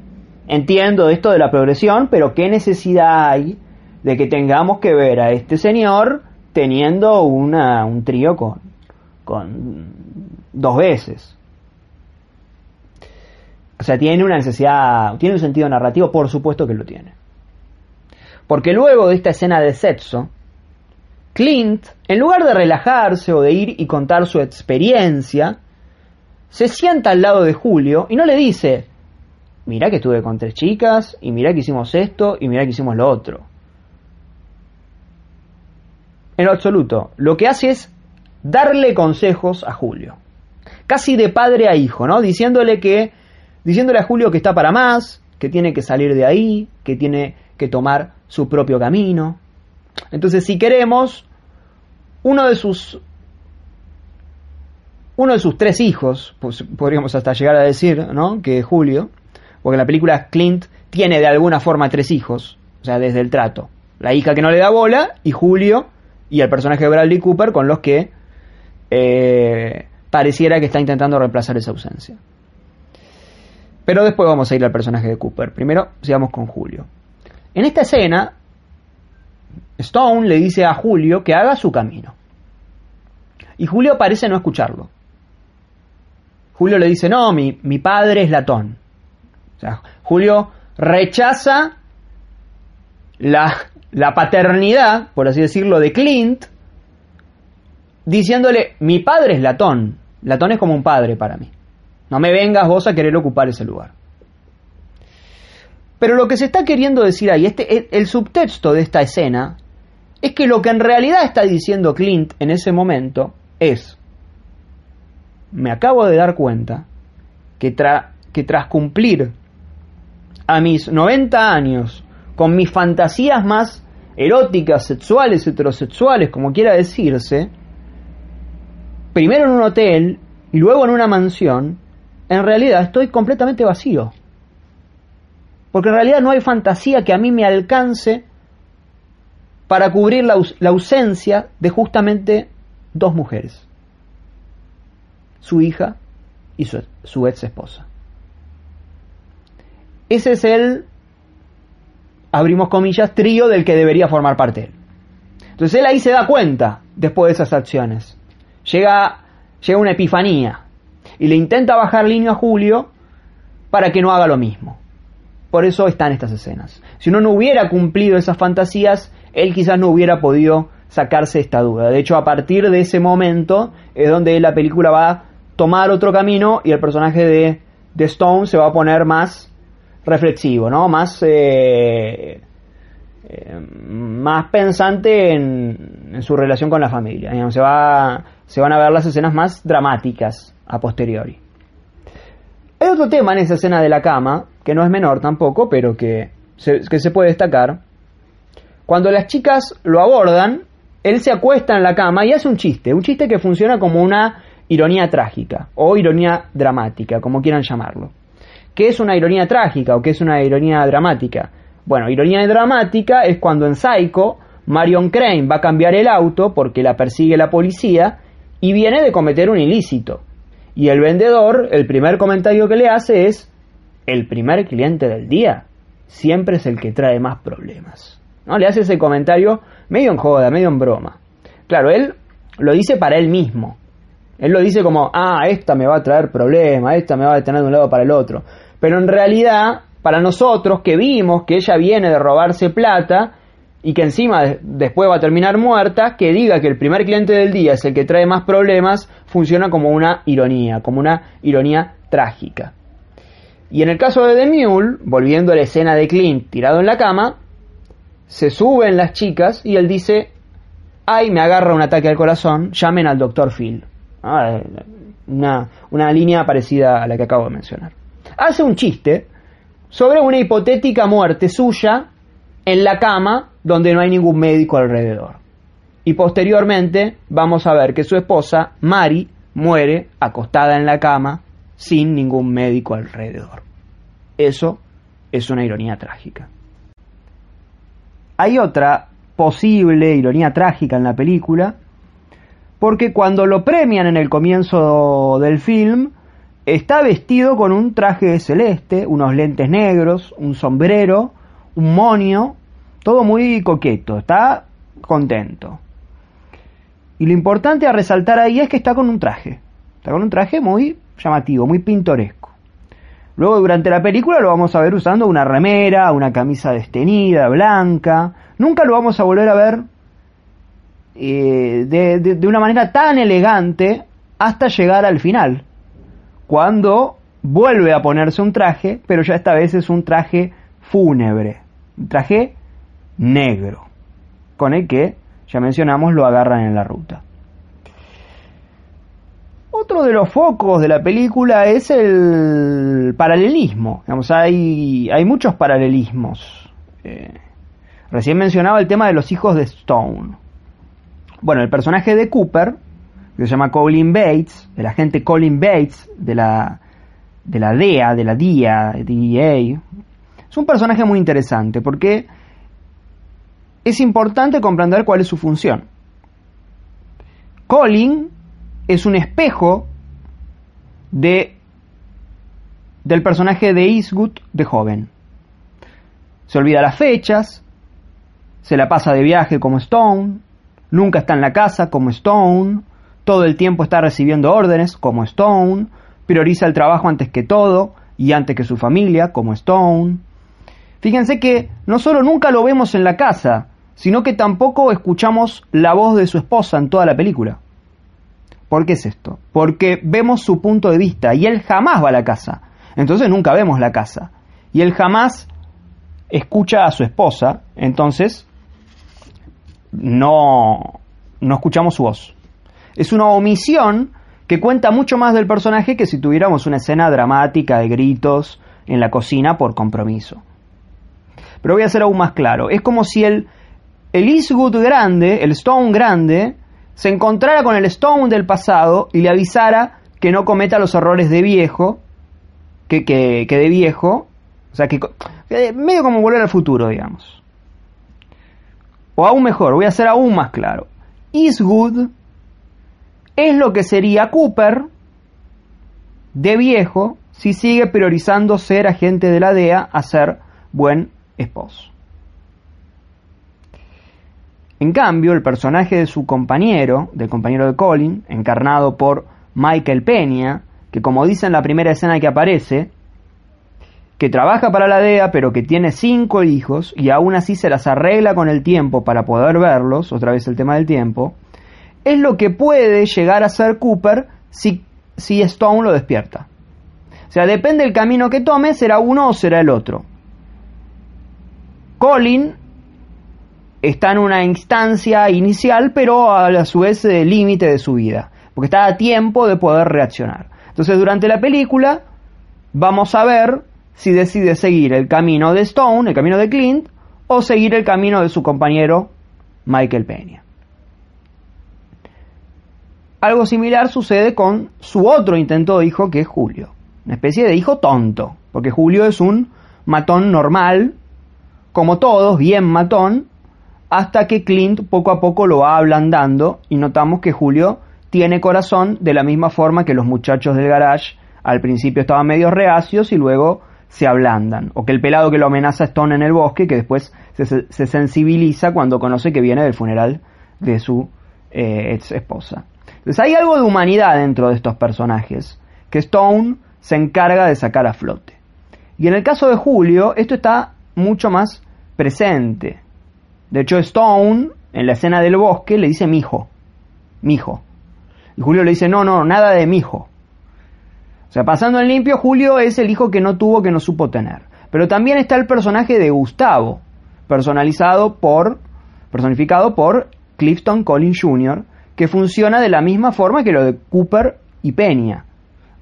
entiendo esto de la progresión, pero ¿qué necesidad hay de que tengamos que ver a este señor teniendo una, un trío con, con dos veces? O sea, tiene una necesidad, tiene un sentido narrativo, por supuesto que lo tiene. Porque luego de esta escena de sexo, Clint, en lugar de relajarse o de ir y contar su experiencia, se sienta al lado de Julio y no le dice, mira que estuve con tres chicas, y mira que hicimos esto, y mira que hicimos lo otro. En lo absoluto, lo que hace es darle consejos a Julio. Casi de padre a hijo, ¿no? Diciéndole que, diciéndole a Julio que está para más, que tiene que salir de ahí, que tiene que tomar su propio camino. Entonces, si queremos, uno de sus uno de sus tres hijos, pues podríamos hasta llegar a decir, ¿no? Que Julio, porque en la película Clint tiene de alguna forma tres hijos, o sea, desde el trato. La hija que no le da bola y Julio y el personaje de Bradley Cooper con los que eh, pareciera que está intentando reemplazar esa ausencia. Pero después vamos a ir al personaje de Cooper. Primero, sigamos con Julio. En esta escena, Stone le dice a Julio que haga su camino. Y Julio parece no escucharlo. Julio le dice, no, mi, mi padre es latón. O sea, Julio rechaza la, la paternidad, por así decirlo, de Clint, diciéndole, mi padre es latón. Latón es como un padre para mí. No me vengas vos a querer ocupar ese lugar. Pero lo que se está queriendo decir ahí, este, el subtexto de esta escena, es que lo que en realidad está diciendo Clint en ese momento es, me acabo de dar cuenta que, que tras cumplir a mis 90 años con mis fantasías más eróticas, sexuales, heterosexuales, como quiera decirse, primero en un hotel y luego en una mansión, en realidad estoy completamente vacío. Porque en realidad no hay fantasía que a mí me alcance para cubrir la, ausencia de justamente dos mujeres, su hija y su, ex esposa. Ese es el, abrimos comillas, trío del que debería formar parte él. Entonces él ahí se da cuenta, después de esas acciones. Llega, llega una epifanía y le intenta bajar línea a Julio para que no haga lo mismo. Por eso están estas escenas. Si uno no hubiera cumplido esas fantasías, él quizás no hubiera podido sacarse esta duda. De hecho, a partir de ese momento es donde la película va a tomar otro camino y el personaje de, de Stone se va a poner más reflexivo, ¿no? Más, eh, eh, más pensante en, su relación con la familia. Se, va, se van a ver las escenas más dramáticas a posteriori. Hay otro tema en esa escena de la cama, que no es menor tampoco, pero que se, que se puede destacar. Cuando las chicas lo abordan, él se acuesta en la cama y hace un chiste, un chiste que funciona como una ironía trágica o ironía dramática, como quieran llamarlo. ¿Qué es una ironía trágica o qué es una ironía dramática? Bueno, ironía dramática es cuando en Psycho Marion Crane va a cambiar el auto porque la persigue la policía y viene de cometer un ilícito. Y el vendedor, el primer comentario que le hace es, el primer cliente del día siempre es el que trae más problemas. ¿No? Le hace ese comentario medio en joda, medio en broma. Claro, él lo dice para él mismo. Él lo dice como, ah, esta me va a traer problemas, esta me va a detener de un lado para el otro. Pero en realidad, para nosotros que vimos que ella viene de robarse plata y que encima después va a terminar muerta, que diga que el primer cliente del día es el que trae más problemas, funciona como una ironía, como una ironía trágica. Y en el caso de The Mule, volviendo a la escena de Clint tirado en la cama, se suben las chicas y él dice, ay, me agarra un ataque al corazón, llamen al doctor Phil. Ah, una, una línea parecida a la que acabo de mencionar. Hace un chiste sobre una hipotética muerte suya en la cama donde no hay ningún médico alrededor. Y posteriormente vamos a ver que su esposa, Mari, muere acostada en la cama sin ningún médico alrededor. Eso es una ironía trágica. Hay otra posible ironía trágica en la película, porque cuando lo premian en el comienzo del film, está vestido con un traje celeste, unos lentes negros, un sombrero, un monio, todo muy coqueto, está contento. Y lo importante a resaltar ahí es que está con un traje, está con un traje muy llamativo, muy pintoresco. Luego durante la película lo vamos a ver usando una remera, una camisa destenida, blanca. Nunca lo vamos a volver a ver eh, de, una manera tan elegante hasta llegar al final. Cuando vuelve a ponerse un traje, pero ya esta vez es un traje fúnebre, un traje negro, con el que, ya mencionamos, lo agarran en la ruta. Otro de los focos de la película es el paralelismo. hay, hay muchos paralelismos. Eh, recién mencionaba el tema de los hijos de Stone. Bueno, el personaje de Cooper, que se llama Colin Bates, el agente Colin Bates de la, de la DEA, de la DIA, DEA, es un personaje muy interesante porque es importante comprender cuál es su función. Colin es un espejo de del personaje de Eastwood de joven. Se olvida las fechas, se la pasa de viaje como Stone, nunca está en la casa como Stone, todo el tiempo está recibiendo órdenes como Stone, prioriza el trabajo antes que todo y antes que su familia como Stone. Fíjense que no solo nunca lo vemos en la casa, sino que tampoco escuchamos la voz de su esposa en toda la película. ¿Por qué es esto? Porque vemos su punto de vista y él jamás va a la casa. Entonces nunca vemos la casa. Y él jamás escucha a su esposa, entonces no, no escuchamos su voz. Es una omisión que cuenta mucho más del personaje que si tuviéramos una escena dramática de gritos en la cocina por compromiso. Pero voy a ser aún más claro. Es como si el, el Eastwood grande, el Stone grande, se encontrara con el Stone del pasado y le avisara que no cometa los errores de viejo, que, que, de viejo, o sea, que, medio como volver al futuro, digamos. O aún mejor, voy a ser aún más claro. Eastwood es lo que sería Cooper de viejo si sigue priorizando ser agente de la DEA a ser buen esposo. En cambio, el personaje de su compañero, del compañero de Colin, encarnado por Michael Peña, que como dice en la primera escena que aparece, que trabaja para la DEA pero que tiene cinco hijos y aún así se las arregla con el tiempo para poder verlos, otra vez el tema del tiempo, es lo que puede llegar a ser Cooper si, si Stone lo despierta. O sea, depende del camino que tome, será uno o será el otro. Colin está en una instancia inicial, pero a su vez límite de su vida, porque está a tiempo de poder reaccionar. Entonces, durante la película, vamos a ver si decide seguir el camino de Stone, el camino de Clint, o seguir el camino de su compañero Michael Peña. Algo similar sucede con su otro intento de hijo, que es Julio. Una especie de hijo tonto, porque Julio es un matón normal, como todos, bien matón, hasta que Clint poco a poco lo va ablandando y notamos que Julio tiene corazón de la misma forma que los muchachos del garage al principio estaban medio reacios y luego se ablandan, o que el pelado que lo amenaza Stone en el bosque, que después se, sensibiliza cuando conoce que viene del funeral de su eh, ex esposa. Entonces hay algo de humanidad dentro de estos personajes que Stone se encarga de sacar a flote. Y en el caso de Julio, esto está mucho más presente. De hecho, Stone, en la escena del bosque, le dice mijo. Mijo. Y Julio le dice, no, no, nada de mijo. O sea, pasando en limpio, Julio es el hijo que no tuvo, que no supo tener. Pero también está el personaje de Gustavo, personalizado por, personificado por Clifton Collins Jr., que funciona de la misma forma que lo de Cooper y Peña.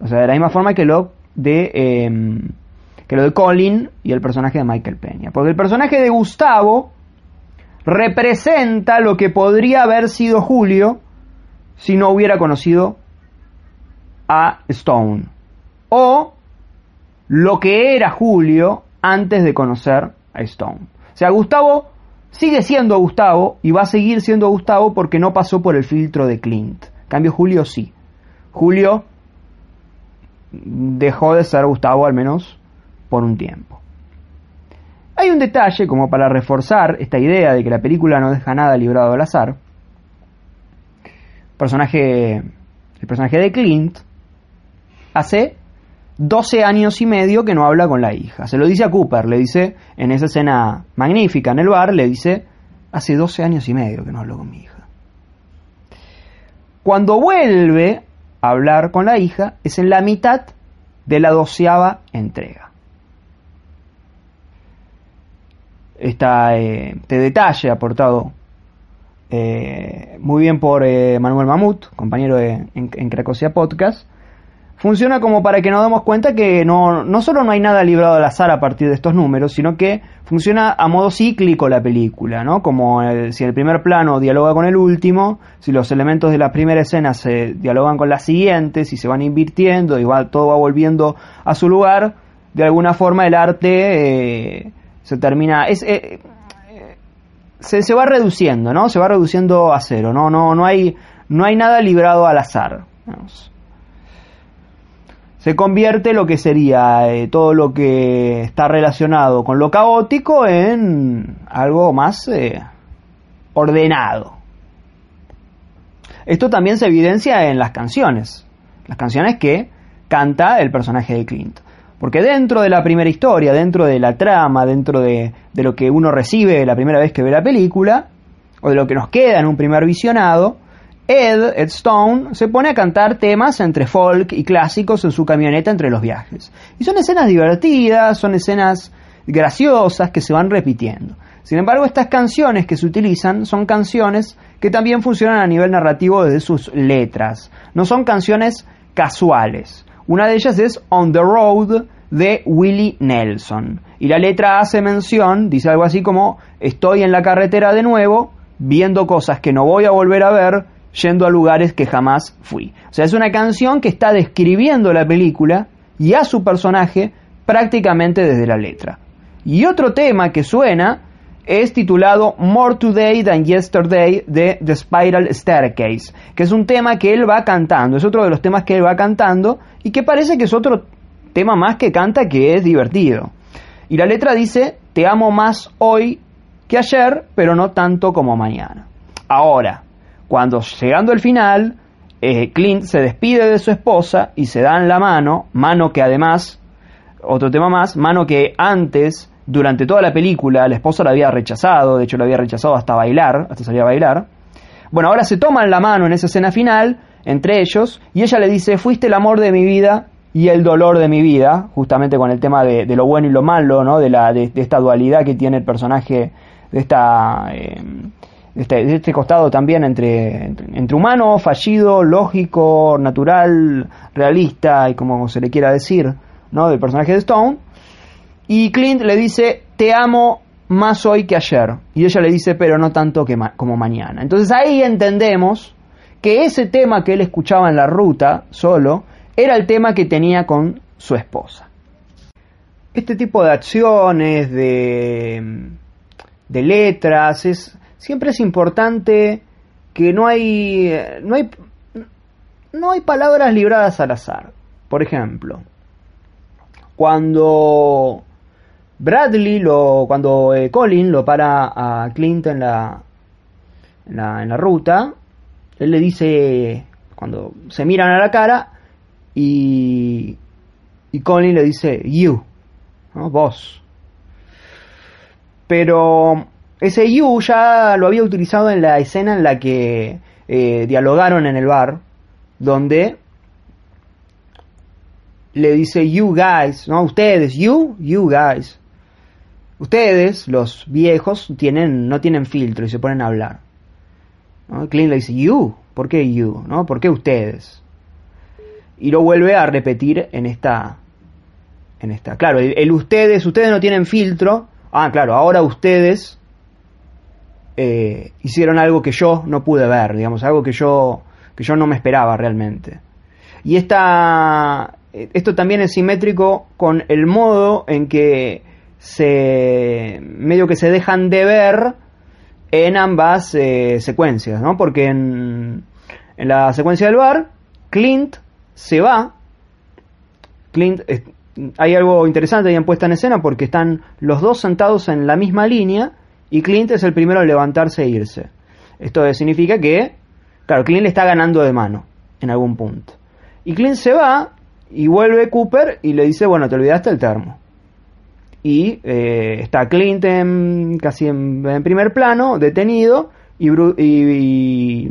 O sea, de la misma forma que lo de, em, que lo de Colin y el personaje de Michael Peña. Porque el personaje de Gustavo representa lo que podría haber sido Julio si no hubiera conocido a Stone. O lo que era Julio antes de conocer a Stone. O sea, Gustavo sigue siendo Gustavo y va a seguir siendo Gustavo porque no pasó por el filtro de Clint. En cambio, Julio sí. Julio dejó de ser Gustavo al menos por un tiempo. Hay un detalle como para reforzar esta idea de que la película no deja nada librado al azar. Personaje, el personaje de Clint hace 12 años y medio que no habla con la hija. Se lo dice a Cooper, le dice en esa escena magnífica en el bar, le dice, hace 12 años y medio que no hablo con mi hija. Cuando vuelve a hablar con la hija es en la mitad de la doceava entrega. Eh, este detalle aportado eh, muy bien por eh, Manuel Mamut, compañero en, en Podcast, funciona como para que nos demos cuenta que no, no solo no hay nada librado al azar a partir de estos números, sino que funciona a modo cíclico la película, ¿no? Como si el primer plano dialoga con el último, si los elementos de la primera escena se dialogan con las siguientes, si se van invirtiendo y todo va volviendo a su lugar, de alguna forma el arte eh, se termina... Es, eh, se, se, va reduciendo, ¿no? Se va reduciendo a cero, ¿no? No, no, hay, no hay nada librado al azar. Se convierte lo que sería eh, todo lo que está relacionado con lo caótico en algo más eh, ordenado. Esto también se evidencia en las canciones, las canciones que canta el personaje de Clint. Porque dentro de la primera historia, dentro de la trama, dentro de, de lo que uno recibe la primera vez que ve la película, o de lo que nos queda en un primer visionado, Ed, Ed Stone, se pone a cantar temas entre folk y clásicos en su camioneta entre los viajes. Y son escenas divertidas, son escenas graciosas que se van repitiendo. Sin embargo, estas canciones que se utilizan son canciones que también funcionan a nivel narrativo desde sus letras. No son canciones casuales. Una de ellas es On the Road de Willie Nelson. Y la letra hace mención, dice algo así como, estoy en la carretera de nuevo, viendo cosas que no voy a volver a ver, yendo a lugares que jamás fui. O sea, es una canción que está describiendo la película y a su personaje prácticamente desde la letra. Y otro tema que suena es titulado More Today Than Yesterday de The Spiral Staircase, que es un tema que él va cantando, es otro de los temas que él va cantando y que parece que es otro tema más que canta que es divertido. Y la letra dice, te amo más hoy que ayer, pero no tanto como mañana. Ahora, cuando llegando al final, eh, Clint se despide de su esposa y se dan la mano, mano que además, otro tema más, mano que antes, durante toda la película, la esposa la había rechazado, de hecho la había rechazado hasta bailar, hasta salir a bailar. Bueno, ahora se toman la mano en esa escena final, entre ellos, y ella le dice, fuiste el amor de mi vida y el dolor de mi vida, justamente con el tema de, lo bueno y lo malo, ¿no? de, la, de, esta dualidad que tiene el personaje de esta... Eh, este, este costado también entre, entre, humano, fallido, lógico, natural, realista y como se le quiera decir, ¿no? Del personaje de Stone. Y Clint le dice, te amo más hoy que ayer. Y ella le dice, pero no tanto que como mañana. Entonces ahí entendemos que ese tema que él escuchaba en la ruta, solo, era el tema que tenía con su esposa. Este tipo de acciones, de, de letras, es, siempre es importante que no hay, no hay, no hay palabras libradas al azar. Por ejemplo, cuando Bradley lo, cuando eh, Colin lo para a Clint en la, en la, en la ruta, él le dice, cuando se miran a la cara y, y Colin le dice you, ¿no? vos. Pero ese you ya lo había utilizado en la escena en la que eh, dialogaron en el bar, donde le dice you guys, ¿no? Ustedes, you, you guys. Ustedes, los viejos, tienen, no tienen filtro y se ponen a hablar. ¿no? Clint le dice you, ¿por qué you? ¿no? ¿Por qué ustedes? Y lo vuelve a repetir en esta, en esta. Claro, el, ustedes, ustedes no tienen filtro. Ah, claro, ahora ustedes eh, hicieron algo que yo no pude ver, digamos, algo que yo, que yo no me esperaba realmente. Y esta, esto también es simétrico con el modo en que se medio que se dejan de ver en ambas eh, secuencias, ¿no? Porque en, en, la secuencia del bar, Clint se va. Clint, hay algo interesante ahí en puesta en escena porque están los dos sentados en la misma línea y Clint es el primero en levantarse e irse. Esto significa que, claro, Clint le está ganando de mano en algún punto. Y Clint se va y vuelve Cooper y le dice, bueno, te olvidaste el termo y eh, está Clinton casi en, primer plano, detenido, y, y,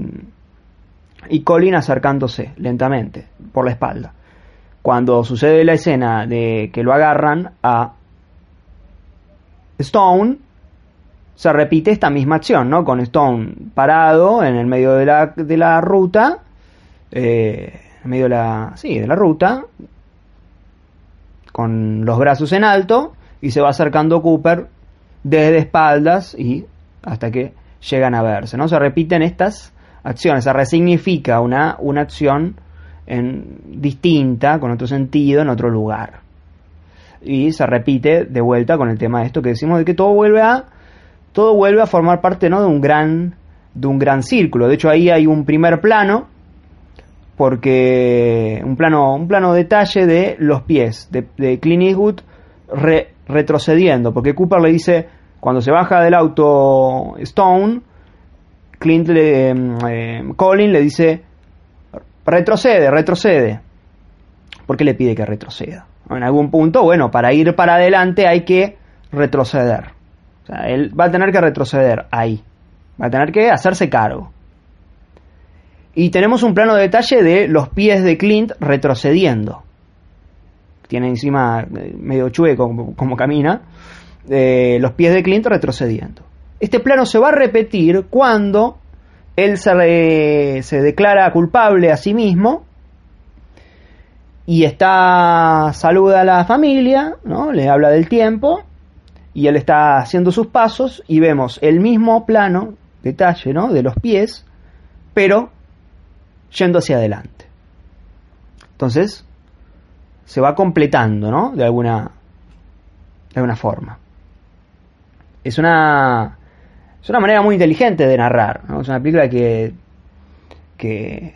y, Colin acercándose lentamente por la espalda. Cuando sucede la escena de que lo agarran a Stone, se repite esta misma acción, ¿no? Con Stone parado en el medio de la, de la ruta, eh, en medio de la, sí, de la ruta, con los brazos en alto, y se va acercando Cooper desde espaldas y hasta que llegan a verse. ¿no? Se repiten estas acciones, se resignifica una, una acción en, distinta, con otro sentido, en otro lugar. Y se repite de vuelta con el tema de esto que decimos de que todo vuelve a todo vuelve a formar parte ¿no? de un gran de un gran círculo. De hecho ahí hay un primer plano porque un plano un plano detalle de los pies de, de Clint Eastwood retrocediendo, porque Cooper le dice, cuando se baja del auto Stone, Clint le, eh, Colin le dice, retrocede, retrocede. ¿Por qué le pide que retroceda? En algún punto, bueno, para ir para adelante hay que retroceder. O sea, él va a tener que retroceder ahí. Va a tener que hacerse cargo. Y tenemos un plano de detalle de los pies de Clint retrocediendo tiene encima eh, medio chueco como, camina, eh, los pies de Clint retrocediendo. Este plano se va a repetir cuando él se, se declara culpable a sí mismo y está saluda a la familia, ¿no? le habla del tiempo y él está haciendo sus pasos y vemos el mismo plano, detalle, ¿no? de los pies, pero yendo hacia adelante. Entonces, se va completando, ¿no? De alguna, de alguna forma. Es una, es una manera muy inteligente de narrar, ¿no? Es una película que, que,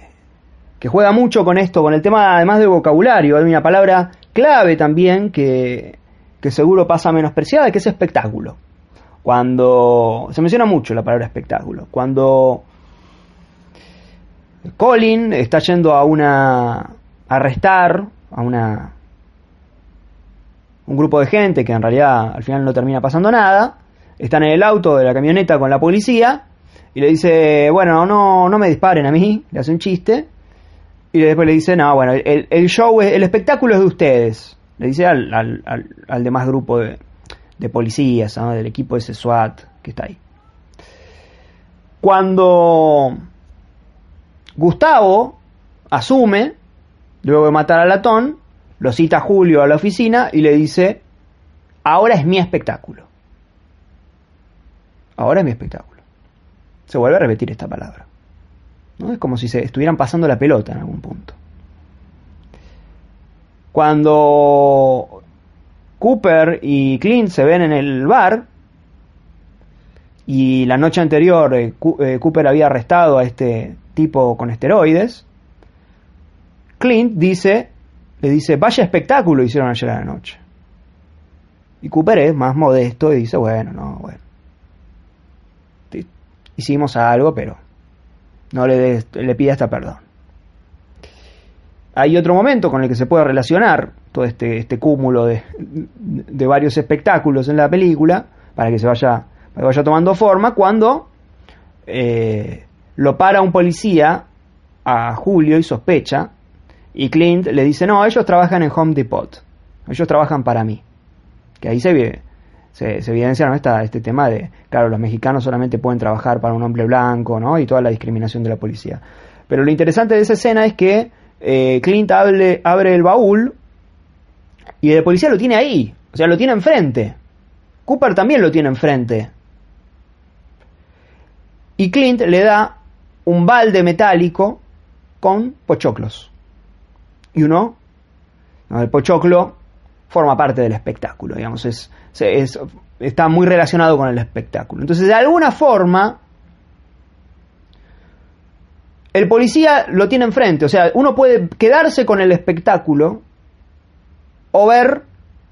que juega mucho con esto, con el tema además de vocabulario. Hay una palabra clave también que, que seguro pasa menospreciada, que es espectáculo. Cuando se menciona mucho la palabra espectáculo. Cuando Colin está yendo a una a arrestar a una un grupo de gente que en realidad al final no termina pasando nada, están en el auto de la camioneta con la policía y le dice, bueno, no, no me disparen a mí, le hace un chiste. Y después le dice, no, bueno, el, el show, el espectáculo es de ustedes, le dice al, al, al, demás grupo de, de policías, del equipo de ese SWAT que está ahí. Cuando Gustavo asume Luego de matar a Latón, lo cita Julio a la oficina y le dice, ahora es mi espectáculo. Ahora es mi espectáculo. Se vuelve a repetir esta palabra. ¿no? Es como si se estuvieran pasando la pelota en algún punto. Cuando Cooper y Clint se ven en el bar, y la noche anterior eh, eh, Cooper había arrestado a este tipo con esteroides, Clint dice, le dice, vaya espectáculo hicieron ayer a la noche. Y Cooper es más modesto y dice, bueno, no, bueno. Hicimos algo, pero no le, le pide hasta perdón. hay otro momento con el que se puede relacionar todo este, este cúmulo de, de varios espectáculos en la película, para que se vaya, para que vaya tomando forma, cuando eh, lo para un policía a Julio y sospecha, y Clint le dice, no, ellos trabajan en Home Depot, ellos trabajan para mí. Que ahí se, se, evidencia ¿no? este tema de, claro, los mexicanos solamente pueden trabajar para un hombre blanco, ¿no? Y toda la discriminación de la policía. Pero lo interesante de esa escena es que eh, Clint abre, abre el baúl y el policía lo tiene ahí, o sea, lo tiene enfrente. Cooper también lo tiene enfrente. Y Clint le da un balde metálico con pochoclos. Y uno, el pochoclo forma parte del espectáculo, digamos, es, está muy relacionado con el espectáculo. Entonces, de alguna forma, el policía lo tiene enfrente, o sea, uno puede quedarse con el espectáculo o ver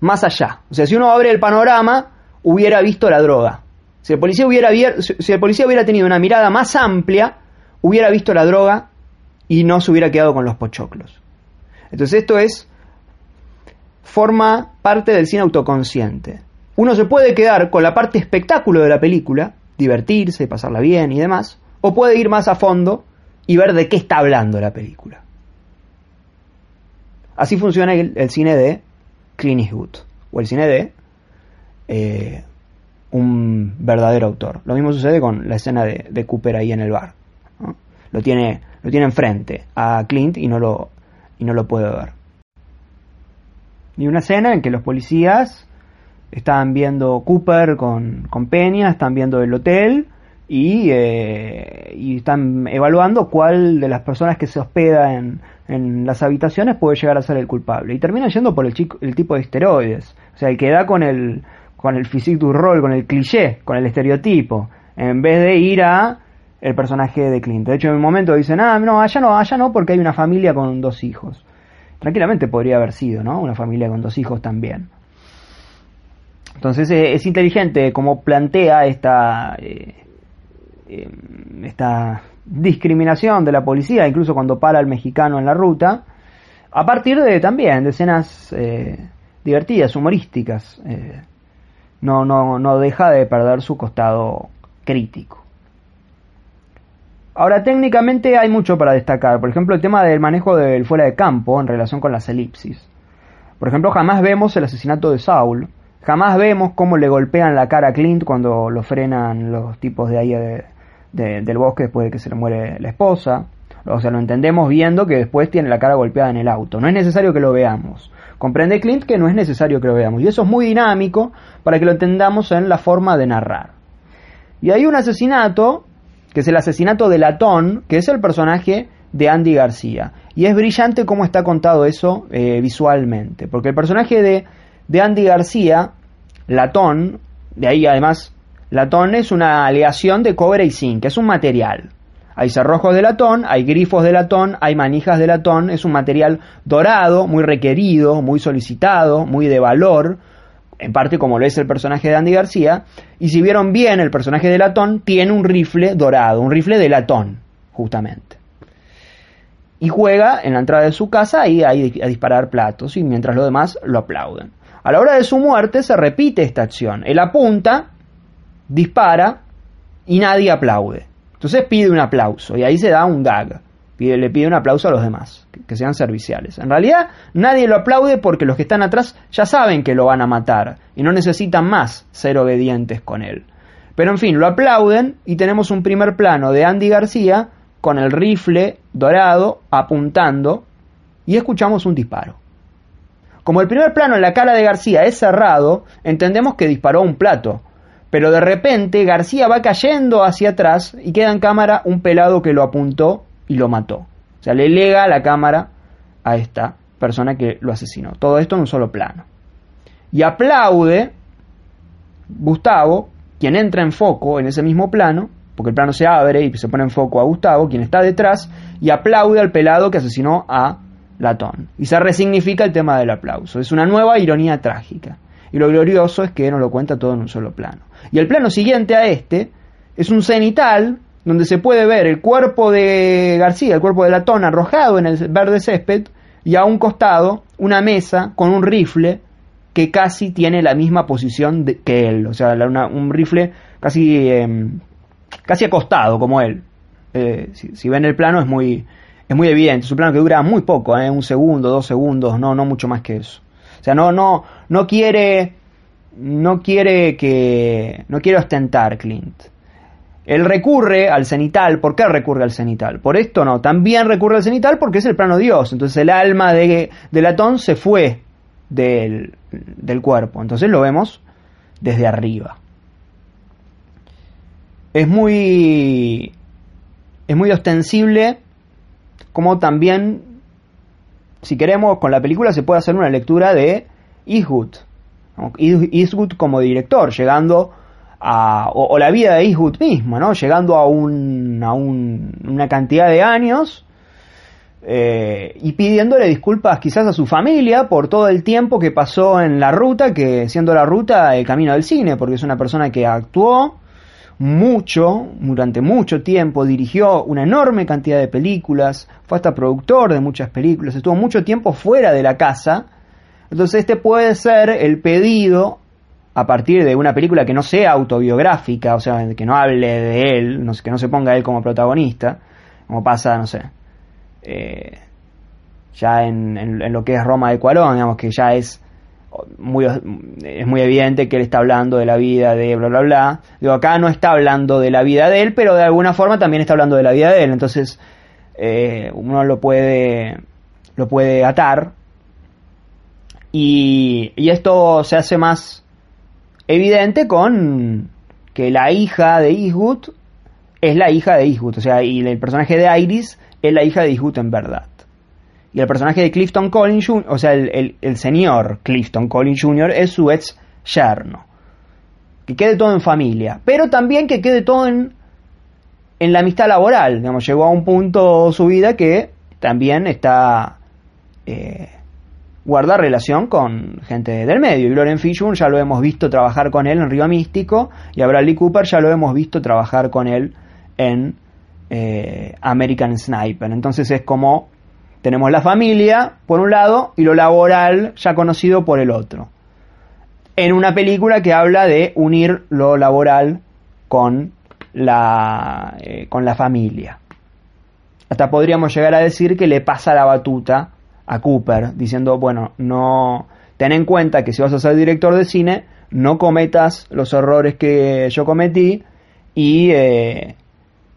más allá. O sea, si uno abre el panorama, hubiera visto la droga. Si el policía hubiera, si el policía hubiera tenido una mirada más amplia, hubiera visto la droga y no se hubiera quedado con los pochoclos. Entonces esto es forma parte del cine autoconsciente. Uno se puede quedar con la parte espectáculo de la película, divertirse, pasarla bien y demás, o puede ir más a fondo y ver de qué está hablando la película. Así funciona el, cine de Clint Eastwood, o el cine de eh, un verdadero autor. Lo mismo sucede con la escena de, Cooper ahí en el bar. Lo, tiene, lo tiene enfrente a Clint y no lo, y no lo puede ver. Y una escena en que los policías están viendo Cooper con, con Peña, están viendo el hotel y, eh, y, están evaluando cuál de las personas que se hospeda en, las habitaciones puede llegar a ser el culpable. Y terminan yendo por el, chico, el tipo de esteroides. O sea, el que da con el, con el physique du rol, con el cliché, con el estereotipo, en vez de ir a el personaje de Clint. De hecho, en un momento dicen, ah, no, allá no, allá no, porque hay una familia con dos hijos. Tranquilamente podría haber sido, ¿no? Una familia con dos hijos también. Entonces eh, es inteligente como plantea esta, eh, em, esta discriminación de la policía, incluso cuando para el mexicano en la ruta, a partir de también de escenas eh, divertidas, humorísticas no, no, no deja de perder su costado crítico. Ahora, técnicamente hay mucho para destacar. Por ejemplo, el tema del manejo del fuera de campo en relación con las elipsis. Por ejemplo, jamás vemos el asesinato de Saul. Jamás vemos cómo le golpean la cara a Clint cuando lo frenan los tipos de ahí del bosque después de que se le muere la esposa. O sea, lo entendemos viendo que después tiene la cara golpeada en el auto. No es necesario que lo veamos. Comprende Clint que no es necesario que lo veamos. Y eso es muy dinámico para que lo entendamos en la forma de narrar. Y hay un asesinato, que es el asesinato de Latón, que es el personaje de Andy García. Y es brillante cómo está contado eso eh, visualmente. Porque el personaje de, de Andy García, Latón, de ahí además, Latón es una aleación de cobre y zinc, es un material. Hay cerrojos de latón, hay grifos de latón, hay manijas de latón, es un material dorado, muy requerido, muy solicitado, muy de valor, en parte como lo es el personaje de Andy García, y si vieron bien el personaje de latón, tiene un rifle dorado, un rifle de latón, justamente. Y juega en la entrada de su casa ahí a, a disparar platos, y mientras los demás lo aplauden. A la hora de su muerte se repite esta acción. Él apunta, dispara, y nadie aplaude. Entonces pide un aplauso y ahí se da un gag. Le pide un aplauso a los demás, que, sean serviciales. En realidad nadie lo aplaude porque los que están atrás ya saben que lo van a matar y no necesitan más ser obedientes con él. Pero en fin, lo aplauden y tenemos un primer plano de Andy García con el rifle dorado apuntando y escuchamos un disparo. Como el primer plano en la cara de García es cerrado, entendemos que disparó un plato, pero de repente García va cayendo hacia atrás y queda en cámara un pelado que lo apuntó y lo mató. O sea, le lega la cámara a esta persona que lo asesinó. Todo esto en un solo plano. Y aplaude Gustavo, quien entra en foco en ese mismo plano, porque el plano se abre y se pone en foco a Gustavo, quien está detrás, y aplaude al pelado que asesinó a Latón. Y se resignifica el tema del aplauso. Es una nueva ironía trágica. Y lo glorioso es que nos lo cuenta todo en un solo plano. Y el plano siguiente a este es un cenital donde se puede ver el cuerpo de García, el cuerpo de Latón arrojado en el verde césped, y a un costado una mesa con un rifle que casi tiene la misma posición que él, o sea, un rifle casi, em, casi acostado como él. Eh, si, ven el plano es muy, es muy evidente, es un plano que dura muy poco, ¿eh? un segundo, dos segundos, no, no mucho más que eso. O sea, no, no, no quiere, no quiere que, no quiere ostentar Clint. Él recurre al cenital. ¿Por qué recurre al cenital? Por esto no. También recurre al cenital porque es el plano Dios. Entonces el alma de, Latón se fue del, del cuerpo. Entonces lo vemos desde arriba. Es muy. Es muy ostensible. Como también. Si queremos, con la película se puede hacer una lectura de Eastwood. Eastwood como director, llegando o, la vida de Eastwood mismo, ¿no? Llegando a, un, a una cantidad de años eh, y pidiéndole disculpas quizás a su familia por todo el tiempo que pasó en la ruta, que siendo la ruta el camino del cine, porque es una persona que actuó mucho, durante mucho tiempo, dirigió una enorme cantidad de películas, fue hasta productor de muchas películas, estuvo mucho tiempo fuera de la casa, entonces este puede ser el pedido a partir de una película que no sea autobiográfica, o sea, que no hable de él, que no se ponga él como protagonista, como pasa, no sé, eh, ya en, lo que es Roma de Cuarón, digamos que ya es muy, es muy evidente que él está hablando de la vida de bla bla bla. Digo, acá no está hablando de la vida de él, pero de alguna forma también está hablando de la vida de él. Entonces, eh, uno lo puede, lo puede atar. Y, y esto se hace más evidente con que la hija de Eastwood es la hija de Eastwood, o sea, y el personaje de Iris es la hija de Eastwood en verdad. Y el personaje de Clifton Collins Jr., o sea, el, señor Clifton Collins Jr. es su ex yerno. Que quede todo en familia, pero también que quede todo en, en la amistad laboral. Digamos, llegó a un punto su vida que también está eh, guarda relación con gente del medio. Y Loren Fishburne ya lo hemos visto trabajar con él en Río Místico y a Bradley Cooper ya lo hemos visto trabajar con él en eh, American Sniper. Entonces es como tenemos la familia por un lado y lo laboral ya conocido por el otro. En una película que habla de unir lo laboral con la, eh, con la familia. Hasta podríamos llegar a decir que le pasa la batuta a Cooper diciendo, bueno, no ten en cuenta que si vas a ser director de cine, no cometas los errores que yo cometí y eh,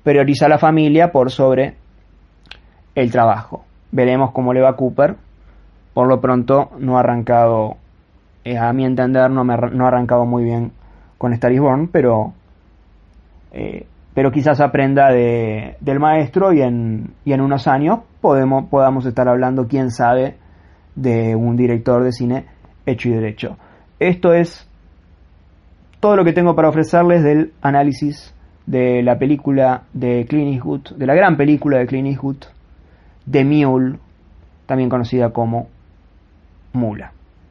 prioriza a la familia por sobre el trabajo. Veremos cómo le va a Cooper. Por lo pronto no ha arrancado, eh, a mi entender, no, me, no ha arrancado muy bien con Star is pero eh, pero quizás aprenda de, del maestro y en, y en unos años podemos, podamos estar hablando, quién sabe, de un director de cine hecho y derecho. Esto es todo lo que tengo para ofrecerles del análisis de la película de Clint Eastwood, de la gran película de Clint Eastwood, The Mule, también conocida como Mula.